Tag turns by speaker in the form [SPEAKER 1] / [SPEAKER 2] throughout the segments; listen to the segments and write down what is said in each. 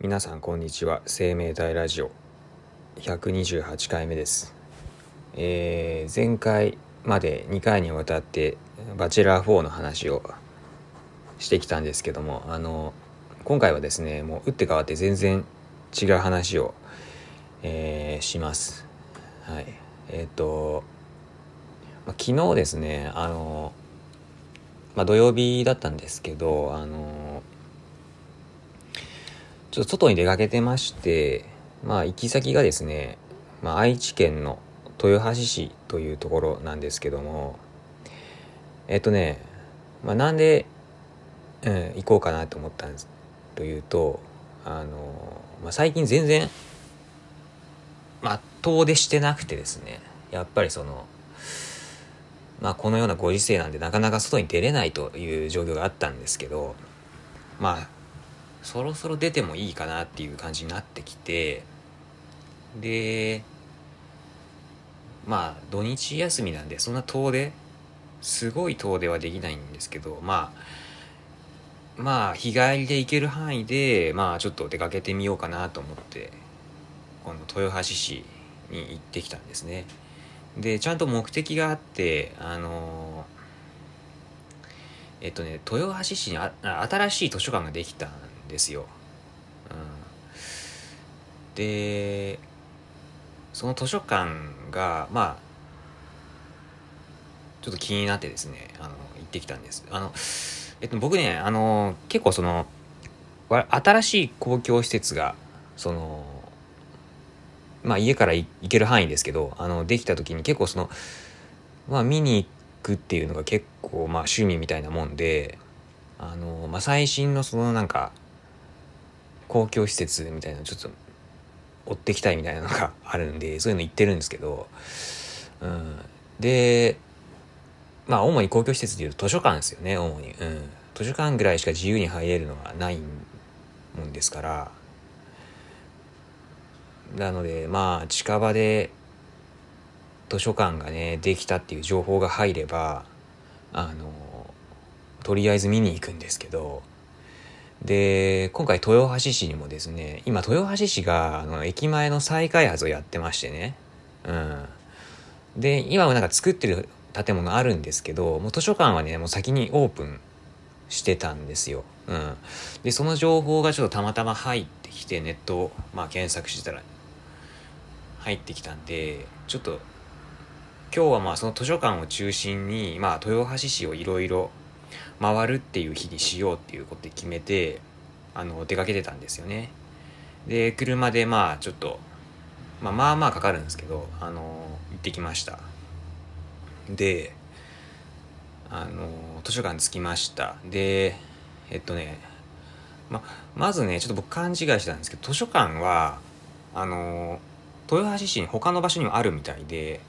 [SPEAKER 1] 皆さんこんにちは。生命体ラジオ。128回目です、えー前回まで2回にわたってバチェラー4の話をしてきたんですけどもあの今回はですねもう打って変わって全然違う話を、えーします。はい。えっ、と、まあ昨日ですねあのまあ土曜日だったんですけどあのちょっと外に出かけてまして、まあ行き先がですね、まあ愛知県の豊橋市というところなんですけども、えっとね、まあなんで、うん、行こうかなと思ったんですというと、あの、まあ最近全然、まあ遠出してなくてですね、やっぱりその、まあこのようなご時世なんでなかなか外に出れないという状況があったんですけど、まあそろそろ出てもいいかなっていう感じになってきてでまあ土日休みなんでそんな遠出すごい遠出はできないんですけどまあまあ日帰りで行ける範囲でまあちょっと出かけてみようかなと思ってこの豊橋市に行ってきたんですね。でちゃんと目的があってあのえっとね豊橋市にあ新しい図書館ができたんですよ、うん、でその図書館がまあちょっと気になってですねあの行ってきたんです。あのえっと僕ねあの結構その新しい公共施設がそのまあ家から行ける範囲ですけどあのできた時に結構そのまあ見に行くっていうのが結構まあ趣味みたいなもんであの、まあ、最新のそのなんか公共施設みたいなのちょっと追ってきたいみたいなのがあるんで そういうの言ってるんですけど、うん、でまあ主に公共施設でいうと図書館ですよね主に、うん、図書館ぐらいしか自由に入れるのはないもんですから。なのでまあ近場で図書館がねできたっていう情報が入ればあのとりあえず見に行くんですけどで今回豊橋市にもですね今豊橋市があの駅前の再開発をやってましてね。うん。で今はなんか作ってる建物あるんですけどもう図書館はねもう先にオープンしてたんですよ、うん、でその情報がちょっとたまたま入ってきてネットを、まあ、検索してたら入ってきたんでちょっと今日はまあその図書館を中心に、まあ、豊橋市をいろいろ回るっていう日にしようっていうことで決めてあの出かけてたんですよね。で車でまあちょっと、まあ、まあまあかかるんですけどあの行ってきました。であの図書館着きました。でえっとねままずねちょっと僕勘違いしてたんですけど図書館はあの豊橋市に他の場所にもあるみたいで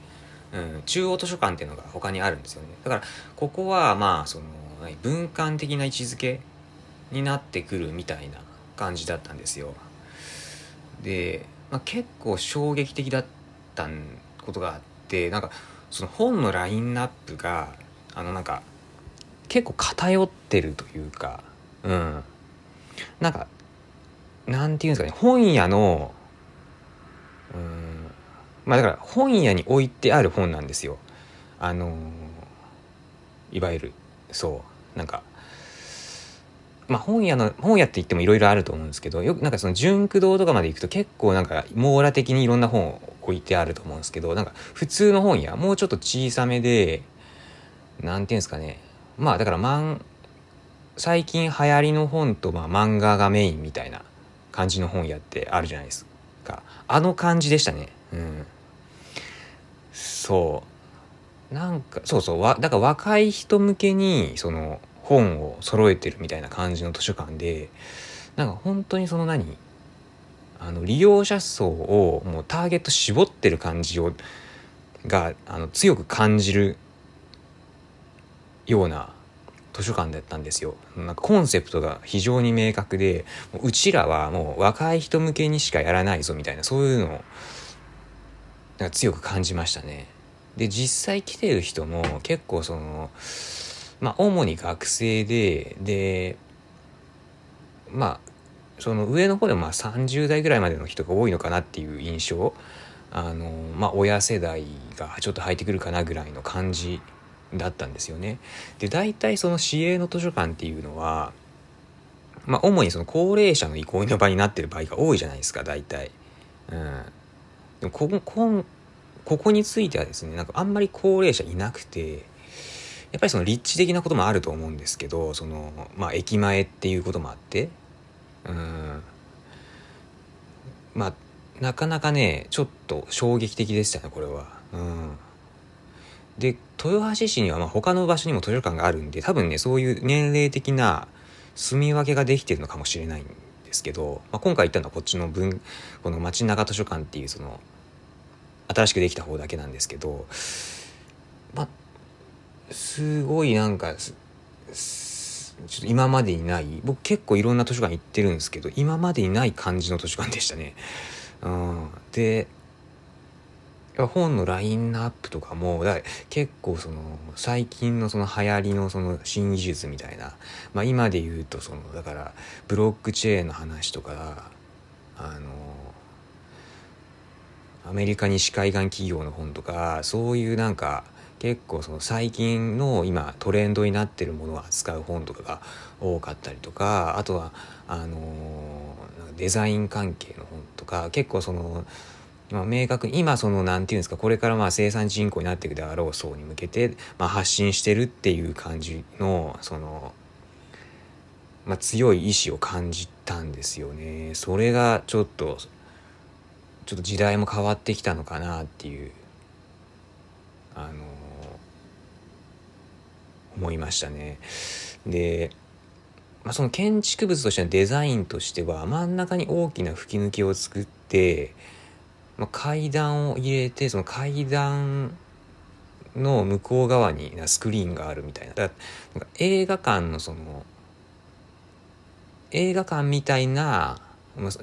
[SPEAKER 1] うん、中央図書館っていうのが他にあるんですよね。だからここはまあその文館的な位置づけになってくるみたいな感じだったんですよ。で、まあ、結構衝撃的だったことがあってなんかその本のラインナップがあのなんか結構偏ってるというかうん。なんかなんていうんですかね本屋のうんまあだから本屋に置いてある本なんですよ。あの、いわゆるそう。なんかまあ本屋の本屋って言ってもいろいろあると思うんですけどよくなんかその純駆堂とかまで行くと結構なんか網羅的にいろんな本を置いてあると思うんですけどなんか普通の本屋もうちょっと小さめでなんていうんですかね。まあだから漫最近流行りの本とまあ漫画がメインみたいな感じの本屋ってあるじゃないですか。あの感じでしたね。うん。そう。なんかそうそうわだから若い人向けにその本を揃えてるみたいな感じの図書館でなんか本当にその何あの利用者層をもうターゲット絞ってる感じをがあの強く感じるような図書館だったんですよ。なんかコンセプトが非常に明確でうちらはもう若い人向けにしかやらないぞみたいなそういうのをなんか強く感じましたね。で実際来てる人も結構そのまあ主に学生ででまあその上の方でもまあ30代ぐらいまでの人が多いのかなっていう印象あのまあ親世代がちょっと入ってくるかなぐらいの感じだったんですよね。で大体その市営の図書館っていうのはまあ主にその高齢者の憩いの場になってる場合が多いじゃないですか大体。うん、でもここここについてはですねなんかあんまり高齢者いなくてやっぱりその立地的なこともあると思うんですけどそのまあ駅前っていうこともあってうんまあなかなかねちょっと衝撃的でしたねこれは。うんで豊橋市にはまあ他の場所にも図書館があるんで多分ねそういう年齢的な住み分けができてるのかもしれないんですけど、まあ、今回行ったのはこっちの文この街中図書館っていうその新しくできた方だけなんですけどまあすごいなんかちょっと今までにない僕結構いろんな図書館行ってるんですけど今までにない感じの図書館でしたね。うん、で本のラインナップとかもだ結構その最近のその流行りのその新技術みたいな、まあ、今で言うとそのだからブロックチェーンの話とかあのアメリカ西海岸企業の本とかそういうなんか結構その最近の今トレンドになってるものを扱う本とかが多かったりとかあとはあのデザイン関係の本とか結構そのまあ、明確に今その何て言うんですかこれからまあ生産人口になっていくであろう層に向けて、まあ、発信してるっていう感じのその、まあ、強い意志を感じたんですよね。それがちょっとちょっと時代も変わってきたのかなっていうあの思いましたね。で、まあ、その建築物としてのデザインとしては真ん中に大きな吹き抜けを作って、まあ、階段を入れてその階段の向こう側にスクリーンがあるみたいなだか映画館のその映画館みたいな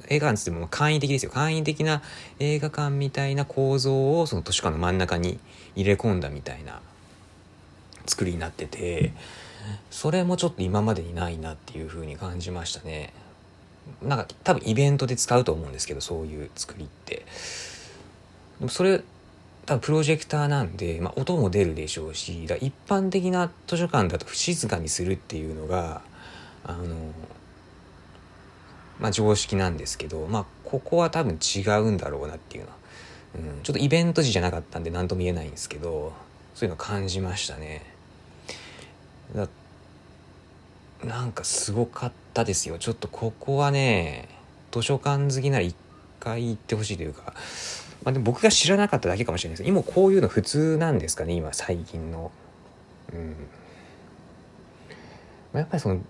[SPEAKER 1] 映画館っても簡易的ですよ。簡易的な映画館みたいな構造をその図書館の真ん中に入れ込んだみたいな作りになっててそれもちょっと今までにないなっていう風に感じましたね。なんか多分イベントで使うと思うんですけどそういう作りって。でもそれ多分プロジェクターなんで、まあ、音も出るでしょうしだ一般的な図書館だと静かにするっていうのがあのまあ、常識なんですけど、まあ、ここは多分違うんだろうなっていうのは、うん、ちょっとイベント時じゃなかったんで何とも言えないんですけどそういうの感じましたね。だなんかすごかったですよ。ちょっとここはね図書館好きなら一回行ってほしいというか、まあ、でも僕が知らなかっただけかもしれないです。今こういうの普通なんですかね今最近の。うん。やっぱりその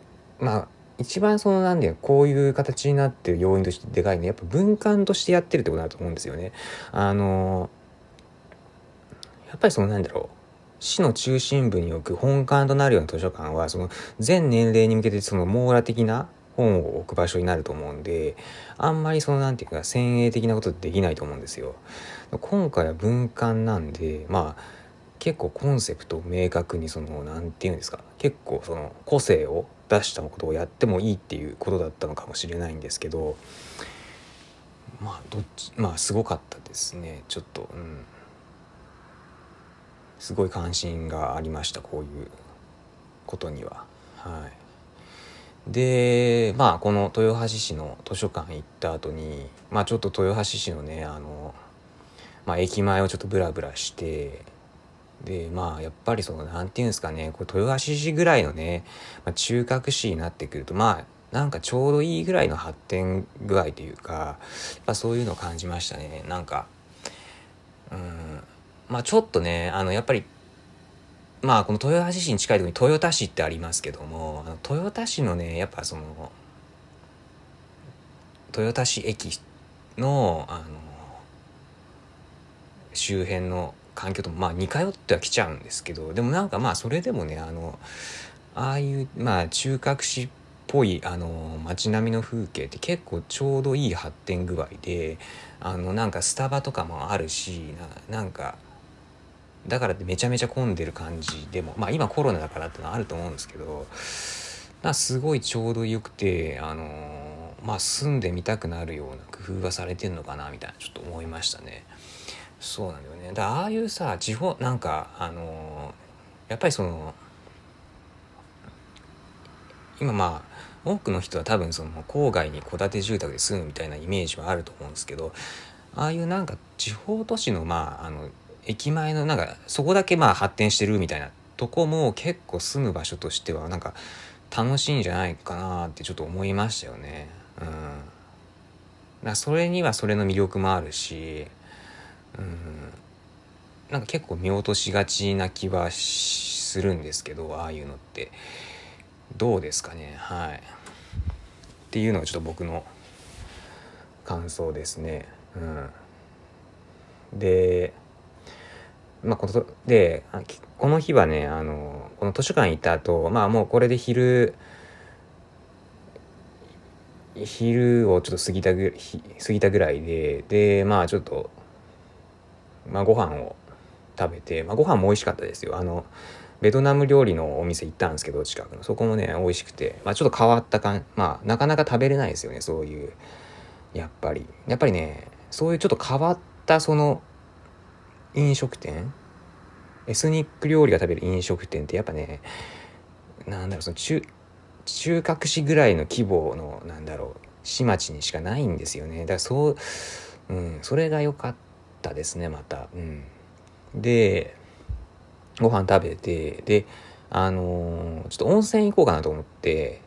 [SPEAKER 1] まあ一番そのなんでこういう形になってる要因としてでかいのやっぱ文館としてやってるってことだと思うんですよね。あのやっぱりそのなんだろう市の中心部に置く本館となるような図書館はその全年齢に向けてその網羅的な本を置く場所になると思うんであんまりそのなんていうか先鋭的なことできないと思うんですよ。今回は文館なんでまあ結構コンセプトを明確にその何て言うんですか結構その個性を出したことをやってもいいっていうことだったのかもしれないんですけどまあどっちまあすごかったですね。ちょっとうん。すごい関心がありましたこういうことには。はい。でまあこの豊橋市の図書館行った後にまあちょっと豊橋市のねあのまあ駅前をちょっとブラブラしてでまあやっぱりその何て言うんですかねこれ豊橋市ぐらいのね、まあ、中核市になってくるとまあなんかちょうどいいぐらいの発展具合というかやっぱそういうのを感じましたね。なんかうんまあちょっとねあのやっぱりまあこの豊橋市に近いところに豊田市ってありますけどもあの豊田市のねやっぱその豊田市駅のあの周辺の環境とまあ似通ってはきちゃうんですけどでもなんかまあそれでもねあのああいうまあ中核市っぽいあの街並みの風景って結構ちょうどいい発展具合であのなんかスタバとかもあるしなんかだからってめちゃめちゃ混んでる感じでもまあ今コロナだからってのはあると思うんですけどすごいちょうどよくてあのまあ住んでみたくなるような工夫がされてんのかなみたいなちょっと思いましたね。そうなんだよねだああいうさ地方なんかあのやっぱりその今まあ多くの人は多分その郊外に戸建て住宅で住むみたいなイメージはあると思うんですけどああいうなんか地方都市のまああの駅前のなんかそこだけまあ発展してるみたいなとこも結構住む場所としてはなんか楽しいんじゃないかなってちょっと思いましたよね。うん。だそれにはそれの魅力もあるし、うん。なんか結構見落としがちな気はするんですけど、ああいうのって。どうですかね？はい。っていうのがちょっと僕の感想ですね。うん。で、まあ、このでこの日はねあのこの図書館行った後まあもうこれで昼昼をちょっと過ぎたぐ過ぎたぐらいででまあちょっと、まあ、ご飯を食べて、まあ、ご飯も美味しかったですよ。あのベトナム料理のお店行ったんですけど近くの。そこもね美味しくて、まあ、ちょっと変わった感まあなかなか食べれないですよねそういうやっぱり。やっぱりねそういうちょっと変わったその飲食店エスニック料理が食べる飲食店ってやっぱねなんだろうその中中核市ぐらいの規模のなんだろう市町にしかないんですよね。だからそう、うん、それが良かった。ったですねまた、うん、でご飯食べてであのー、ちょっと温泉行こうかなと思って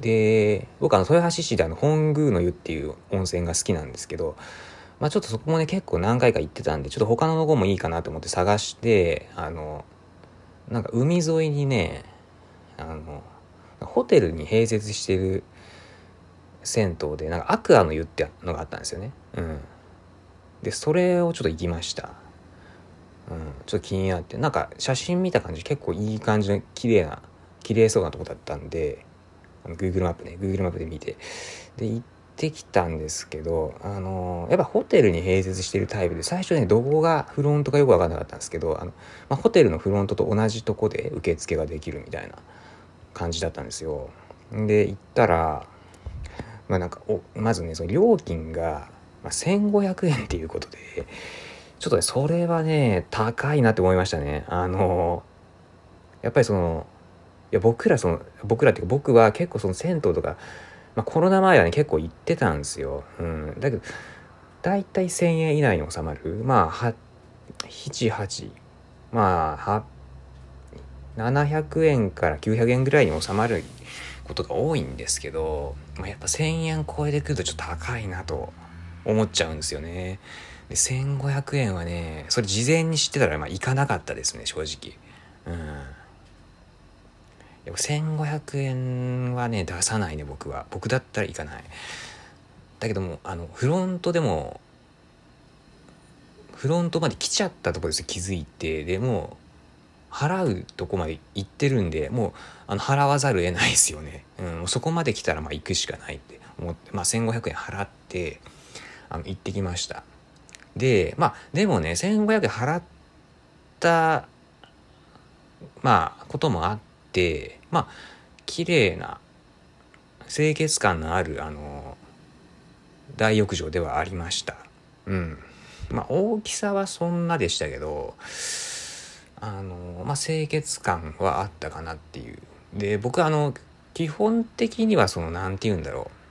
[SPEAKER 1] で僕あの豊橋市であの本宮の湯っていう温泉が好きなんですけどまあちょっとそこもね、結構何回か行ってたんで、ちょっと他のとこもいいかなと思って探して、あの、なんか海沿いにね、あの、ホテルに併設してる銭湯で、なんかアクアの湯ってのがあったんですよね。うん。で、それをちょっと行きました。うん、ちょっと気になって、なんか写真見た感じ結構いい感じの綺麗な、綺麗そうなとこだったんで、あの Google マップね、Google マップで見て、で、行ってきたんですけど、あのー、やっぱホテルに併設してるタイプで、最初ね、どこがフロントかよくわかんなかったんですけど、あの、まあ、ホテルのフロントと同じとこで受付ができるみたいな感じだったんですよ。で、行ったら、まあなんか、お、まずね、その料金が、まあ、1500円っていうことで、ちょっとね、それはね、高いなって思いましたね。あの、やっぱりその、いや僕らその僕らっていうか僕は結構その銭湯とかまあ、コロナ前はね、結構行ってたんですよ。うん。だけど、だいたい1000円以内に収まる。まあ、は、7、8。まあ、は、700円から900円ぐらいに収まることが多いんですけど、まあ、やっぱ1000円超えてくるとちょっと高いなと思っちゃうんですよね。で、1500円はね、それ事前に知ってたら、まあ、行かなかったですね、正直。うん。でも1500円はね出さないね僕は僕だったら行かないだけどもあのフロントでもフロントまで来ちゃったとこです気づいてでも払うとこまで行ってるんでもうあの払わざるを得ないですよね、うん、そこまで来たらまあ行くしかないって思って、まあ、1500円払ってあの行ってきました。でまあでもね1500円払ったまあこともあってまあ綺麗な清潔感のあるあの大浴場ではありました。うん。まあ大きさはそんなでしたけどあのまあ清潔感はあったかなっていう。で僕あの基本的にはその何て言うんだろう。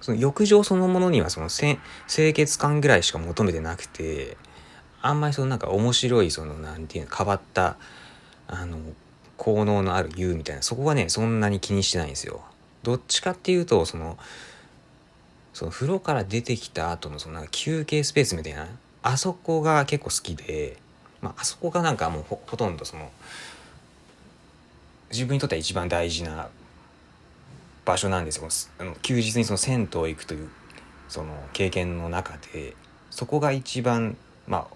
[SPEAKER 1] その浴場そのものにはその清潔感ぐらいしか求めてなくてあんまりそのなんか面白いその何て言うの変わったあの効能のある湯みたいなそこはねそんなに気にしてないんですよ。どっちかっていうとそのその風呂から出てきた後のそのなんか休憩スペースみたいなあそこが結構好きで、まあ、あそこがなんかもうほとんどその自分にとっては一番大事な場所なんですよ。あの休日にその銭湯行くというその経験の中でそこが一番ま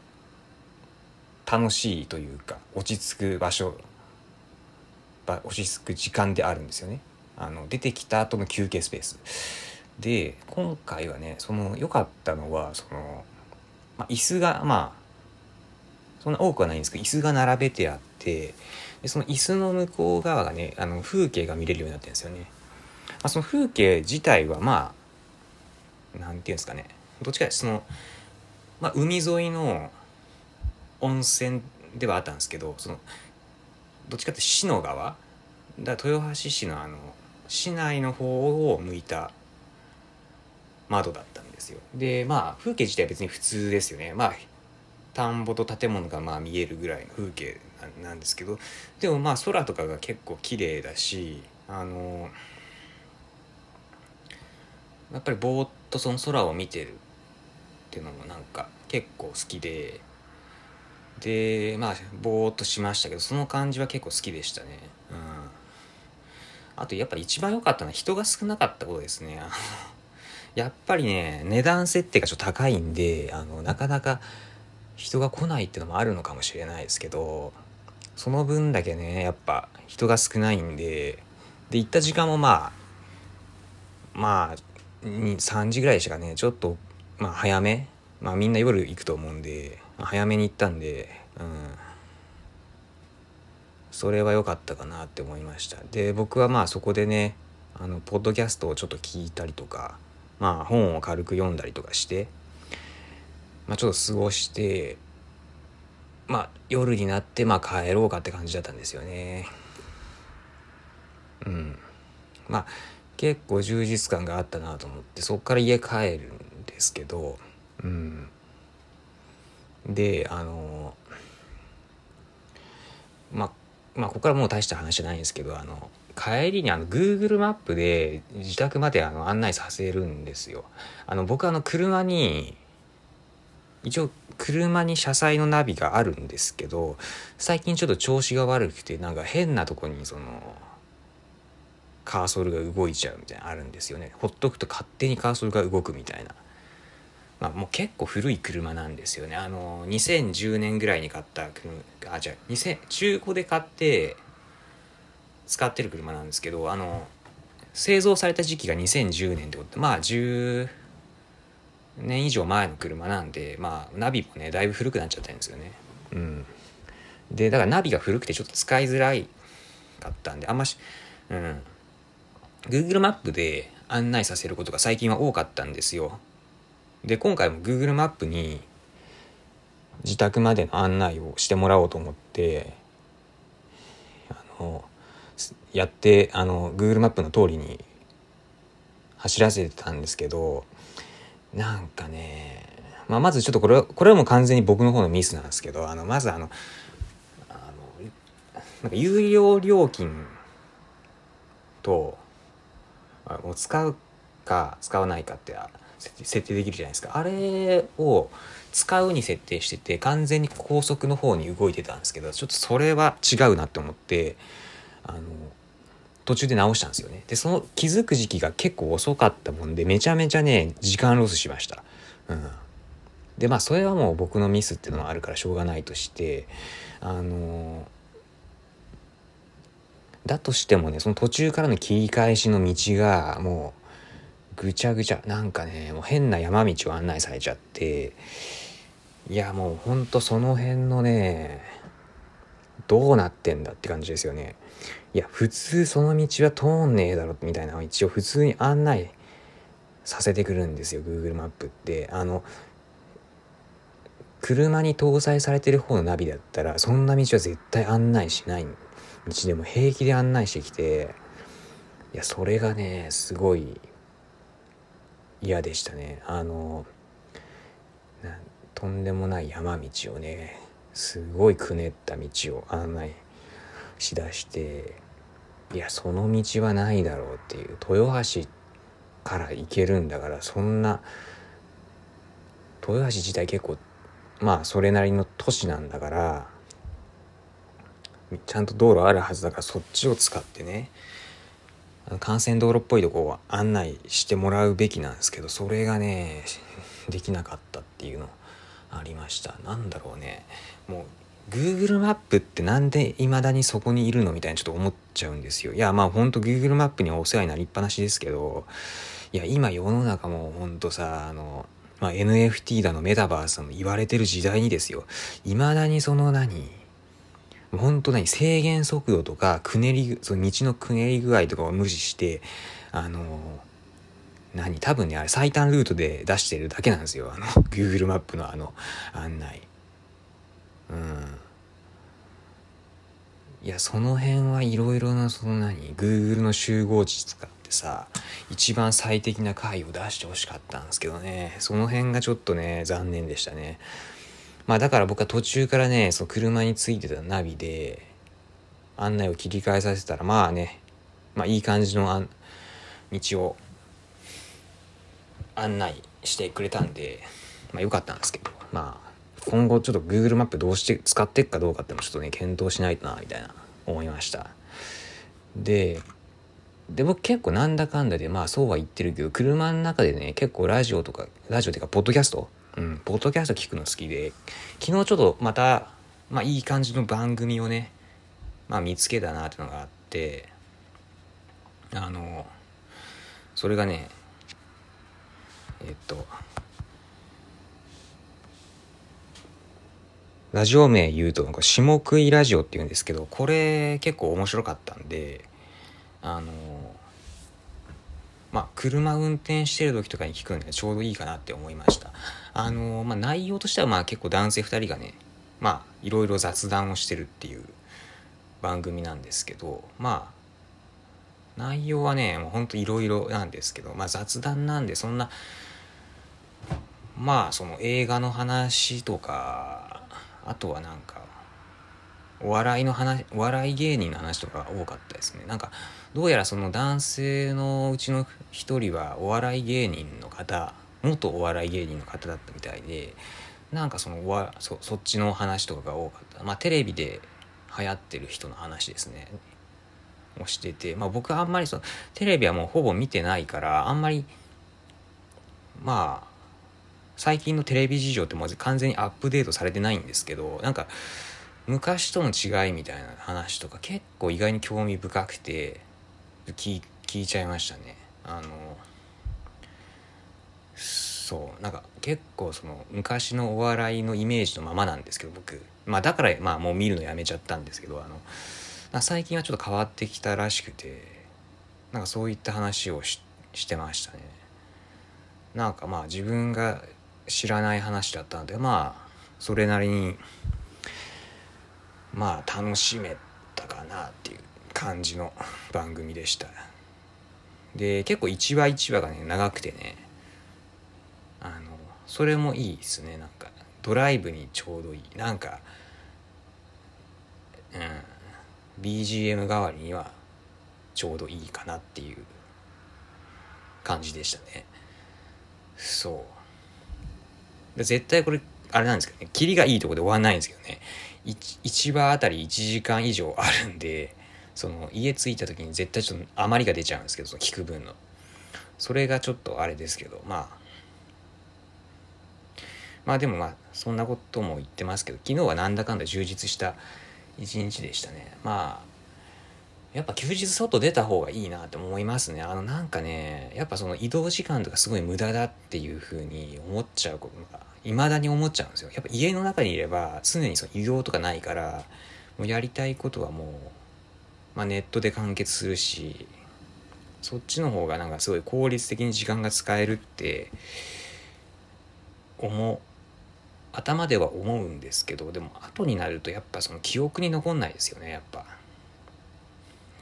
[SPEAKER 1] あ楽しいというか落ち着く場所落ち着く時間であるんですよね。あの出てきた後の休憩スペース。で今回はねその良かったのはその、まあ、椅子がまあそんな多くはないんですけど椅子が並べてあってでその椅子の向こう側がねあの風景が見れるようになってるんですよね。あ、その風景自体はまあなんていうんですかね。どっちかその、まあ、海沿いの温泉ではあったんですけどそのどっちかって市の側。だ豊橋市のあの市内の方を向いた窓だったんですよ。でまあ風景自体別に普通ですよね。まあ田んぼと建物がまあ見えるぐらいの風景なんですけど。でもまあ空とかが結構綺麗だしあのやっぱりぼーっとその空を見てるっていうのもなんか結構好きででまあぼーっとしましたけどその感じは結構好きでしたね。うん。あとやっぱ一番良かったのは人が少なかったことですね。やっぱりね値段設定がちょっと高いんであのなかなか人が来ないっていうのもあるのかもしれないですけどその分だけねやっぱ人が少ないんでで行った時間もまあまあ3時ぐらいでしたかね。ちょっとまあ早め。まあみんな夜行くと思うんで、早めに行ったんでうん。それは良かったかなって思いました。で僕はまあそこでねあのポッドキャストをちょっと聞いたりとかまあ本を軽く読んだりとかしてまあ、ちょっと過ごしてまあ夜になってまあ帰ろうかって感じだったんですよね。うん。まあ結構充実感があったなと思ってそっから家帰るんですけどうんであのままあここからもう大した話じゃないんですけどあの帰りにあの Google マップで自宅まであの案内させるんですよ。あの僕あの車に一応車に車載のナビがあるんですけど最近ちょっと調子が悪くてなんか変なとこにそのカーソルが動いちゃうみたいなあるんですよね。ほっとくと勝手にカーソルが動くみたいな、まあ、もう結構古い車なんですよね。あの2010年ぐらいに買った車あじゃあ2000中古で買って使ってる車なんですけどあの製造された時期が2010年ってこと。でまあ10年以上前の車なんでまあナビもねだいぶ古くなっちゃったんですよね。うん。でだからナビが古くてちょっと使いづらいかったんであんましうん。Google マップで案内させることが最近は多かったんですよ。で今回も Google マップに自宅までの案内をしてもらおうと思ってあのやってあの Google マップの通りに走らせてたんですけどなんかね、まあ、まずちょっとこれは、これはもう完全に僕の方のミスなんですけど、あの、まずあの、あの、なんか有料料金と、あの使うか使わないかって設定できるじゃないですか。あれを使うに設定してて、完全に高速の方に動いてたんですけど、ちょっとそれは違うなって思って、あの、途中で直したんですよね。で、その気づく時期が結構遅かったもんで、めちゃめちゃね、時間ロスしました。うん。で、まあ、それはもう僕のミスっていうのもあるからしょうがないとして、あのだとしてもね、その途中からの切り返しの道が、もう、ぐちゃぐちゃ、なんかね、もう変な山道を案内されちゃって、いや、もうほんとその辺のね、どうなってんだって感じですよね。いや、普通その道は通んねえだろ、みたいな一応普通に案内させてくるんですよ、Google マップって。あの、車に搭載されてる方のナビだったら、そんな道は絶対案内しない道でも平気で案内してきて、いや、それがね、すごい嫌でしたね。あの、とんでもない山道をね、すごいくねった道を案内しだしていやその道はないだろうっていう豊橋から行けるんだからそんな豊橋自体結構まあそれなりの都市なんだからちゃんと道路あるはずだからそっちを使ってね幹線道路っぽいとこを案内してもらうべきなんですけどそれがねできなかったっていうのありましたなんだろうねもう Google マップってなんで未だにそこにいるのみたいにちょっと思っちゃうんですよ。いや、まあほんと Google マップにはお世話になりっぱなしですけど、いや、今世の中もほんとさ、あの、まあ、NFT だのメタバースだの言われてる時代にですよ。未だにその何ほんと何制限速度とか、くねり、その道のくねり具合とかを無視して、あの何多分ねあれ最短ルートで出してるだけなんですよ。あの Google マップのあの案内。うん。いやその辺はいろいろなその何 Google の集合値使ってさ一番最適な回を出してほしかったんですけどね。その辺がちょっとね残念でしたね。まあだから僕は途中からねその車についてたナビで案内を切り替えさせたらまあねまあいい感じのあ道を案内してくれたんでまあ良かったんですけどまあ今後ちょっと Google マップどうして使っていくかどうかってもちょっとね検討しないとなみたいな思いました。でで僕結構なんだかんだでまあそうは言ってるけど車の中でね結構ラジオとかラジオっていうかポッドキャストうんポッドキャスト聞くの好きで昨日ちょっとまたまあいい感じの番組をねまあ見つけたなっていうのがあってあのそれがねえっとラジオ名言うと、なんか下食いラジオって言うんですけど、これ結構面白かったんで、あの、まあ、車運転してる時とかに聞くんでちょうどいいかなって思いました。あの、まあ、内容としてはまあ結構男性2人がね、まあ、いろいろ雑談をしてるっていう番組なんですけど、まあ、内容はね、もうほんといろいろなんですけど、まあ雑談なんでそんな、まあその映画の話とか、あとはなんかお笑いの話お笑い芸人の話とかが多かったですね。なんかどうやらその男性のうちの一人はお笑い芸人の方元お笑い芸人の方だったみたいでなんかそのわそそっちの話とかが多かった。まあテレビで流行ってる人の話ですね。をしててまあ僕はあんまりそのテレビはもうほぼ見てないからあんまりまあ最近のテレビ事情ってまず完全にアップデートされてないんですけどなんか昔との違いみたいな話とか結構意外に興味深くて聞聞いちゃいましたね。あのそうなんか結構その昔のお笑いのイメージのままなんですけど僕。まあだからまあもう見るのやめちゃったんですけどあの最近はちょっと変わってきたらしくてなんかそういった話をししてましたね。なんかまあ自分が知らない話だったのでまあそれなりにまあ楽しめたかなっていう感じの番組でした。で結構一話一話がね長くてねあのそれもいいですねなんか。ドライブにちょうどいい。なんかうん BGM 代わりにはちょうどいいかなっていう感じでしたね。そう。絶対これ、あれなんですけどね、キリがいいとこで終わんないんですけどね、1, 1話あたり1時間以上あるんで、その家着いた時に絶対ちょっと余りが出ちゃうんですけど、その聞く分の。それがちょっとあれですけど、まあ、まあでもまあ、そんなことも言ってますけど、昨日はなんだかんだ充実した一日でしたね。まあ、やっぱ休日外出た方がいいなって思いますね。あのなんかね、やっぱその移動時間とかすごい無駄だっていう風に思っちゃうことが、未だに思っちゃうんですよ。やっぱ家の中にいれば常にその移動とかないから、もうやりたいことはもう、まあ、ネットで完結するし、そっちの方がなんかすごい効率的に時間が使えるって思う。頭では思うんですけどでも後になるとやっぱその記憶に残んないですよねやっぱ。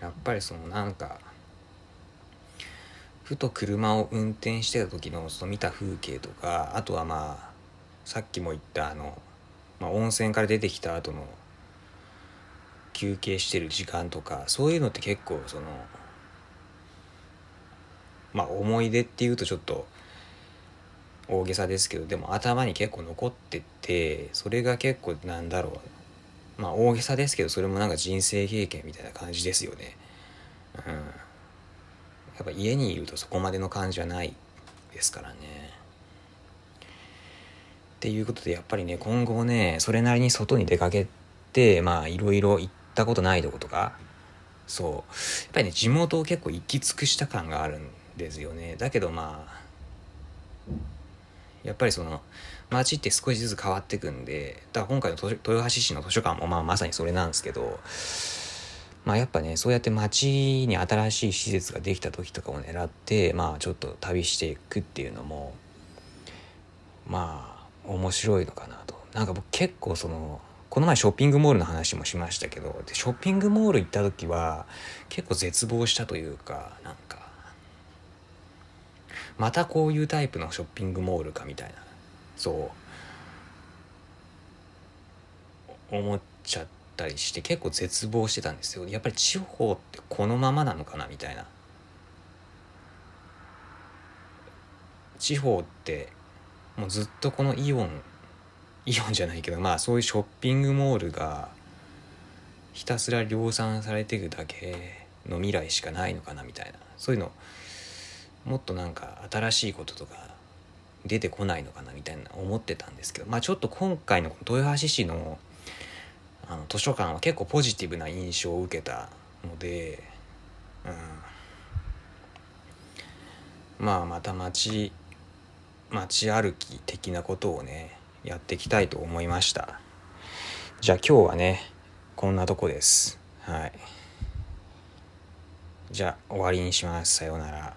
[SPEAKER 1] やっぱりそのなんかふと車を運転してた時のその見た風景とかあとはまあさっきも言ったあの、まあ、温泉から出てきた後の休憩してる時間とかそういうのって結構そのまあ思い出っていうとちょっと大げさですけどでも頭に結構残っててそれが結構なんだろうまあ大げさですけどそれもなんか人生経験みたいな感じですよね。うん。やっぱ家にいるとそこまでの感じはないですからね。っていうことでやっぱりね今後ねそれなりに外に出かけてまあいろいろ行ったことないとことかそうやっぱりね地元を結構行き尽くした感があるんですよねだけどまあやっぱりその街って少しずつ変わってくんでだから今回の豊橋市の図書館もまあまさにそれなんですけどまあやっぱねそうやって街に新しい施設ができた時とかを狙ってまあちょっと旅していくっていうのもまあ面白いのかなと。なんか僕結構そのこの前ショッピングモールの話もしましたけどでショッピングモール行った時は結構絶望したというかなんかまたこういうタイプのショッピングモールかみたいな。そう。思っちゃったりして結構絶望してたんですよ。やっぱり地方ってこのままなのかなみたいな。地方ってもうずっとこのイオンイオンじゃないけどまあそういうショッピングモールがひたすら量産されていくだけの未来しかないのかなみたいな。そういうのもっとなんか新しいこととか出てこないのかなみたいな思ってたんですけどまあちょっと今回の豊橋市のあの図書館は結構ポジティブな印象を受けたので、うん、まあまた街街歩き的なことをねやっていきたいと思いました。じゃあ今日はねこんなとこです。はい。じゃあ終わりにします。さようなら。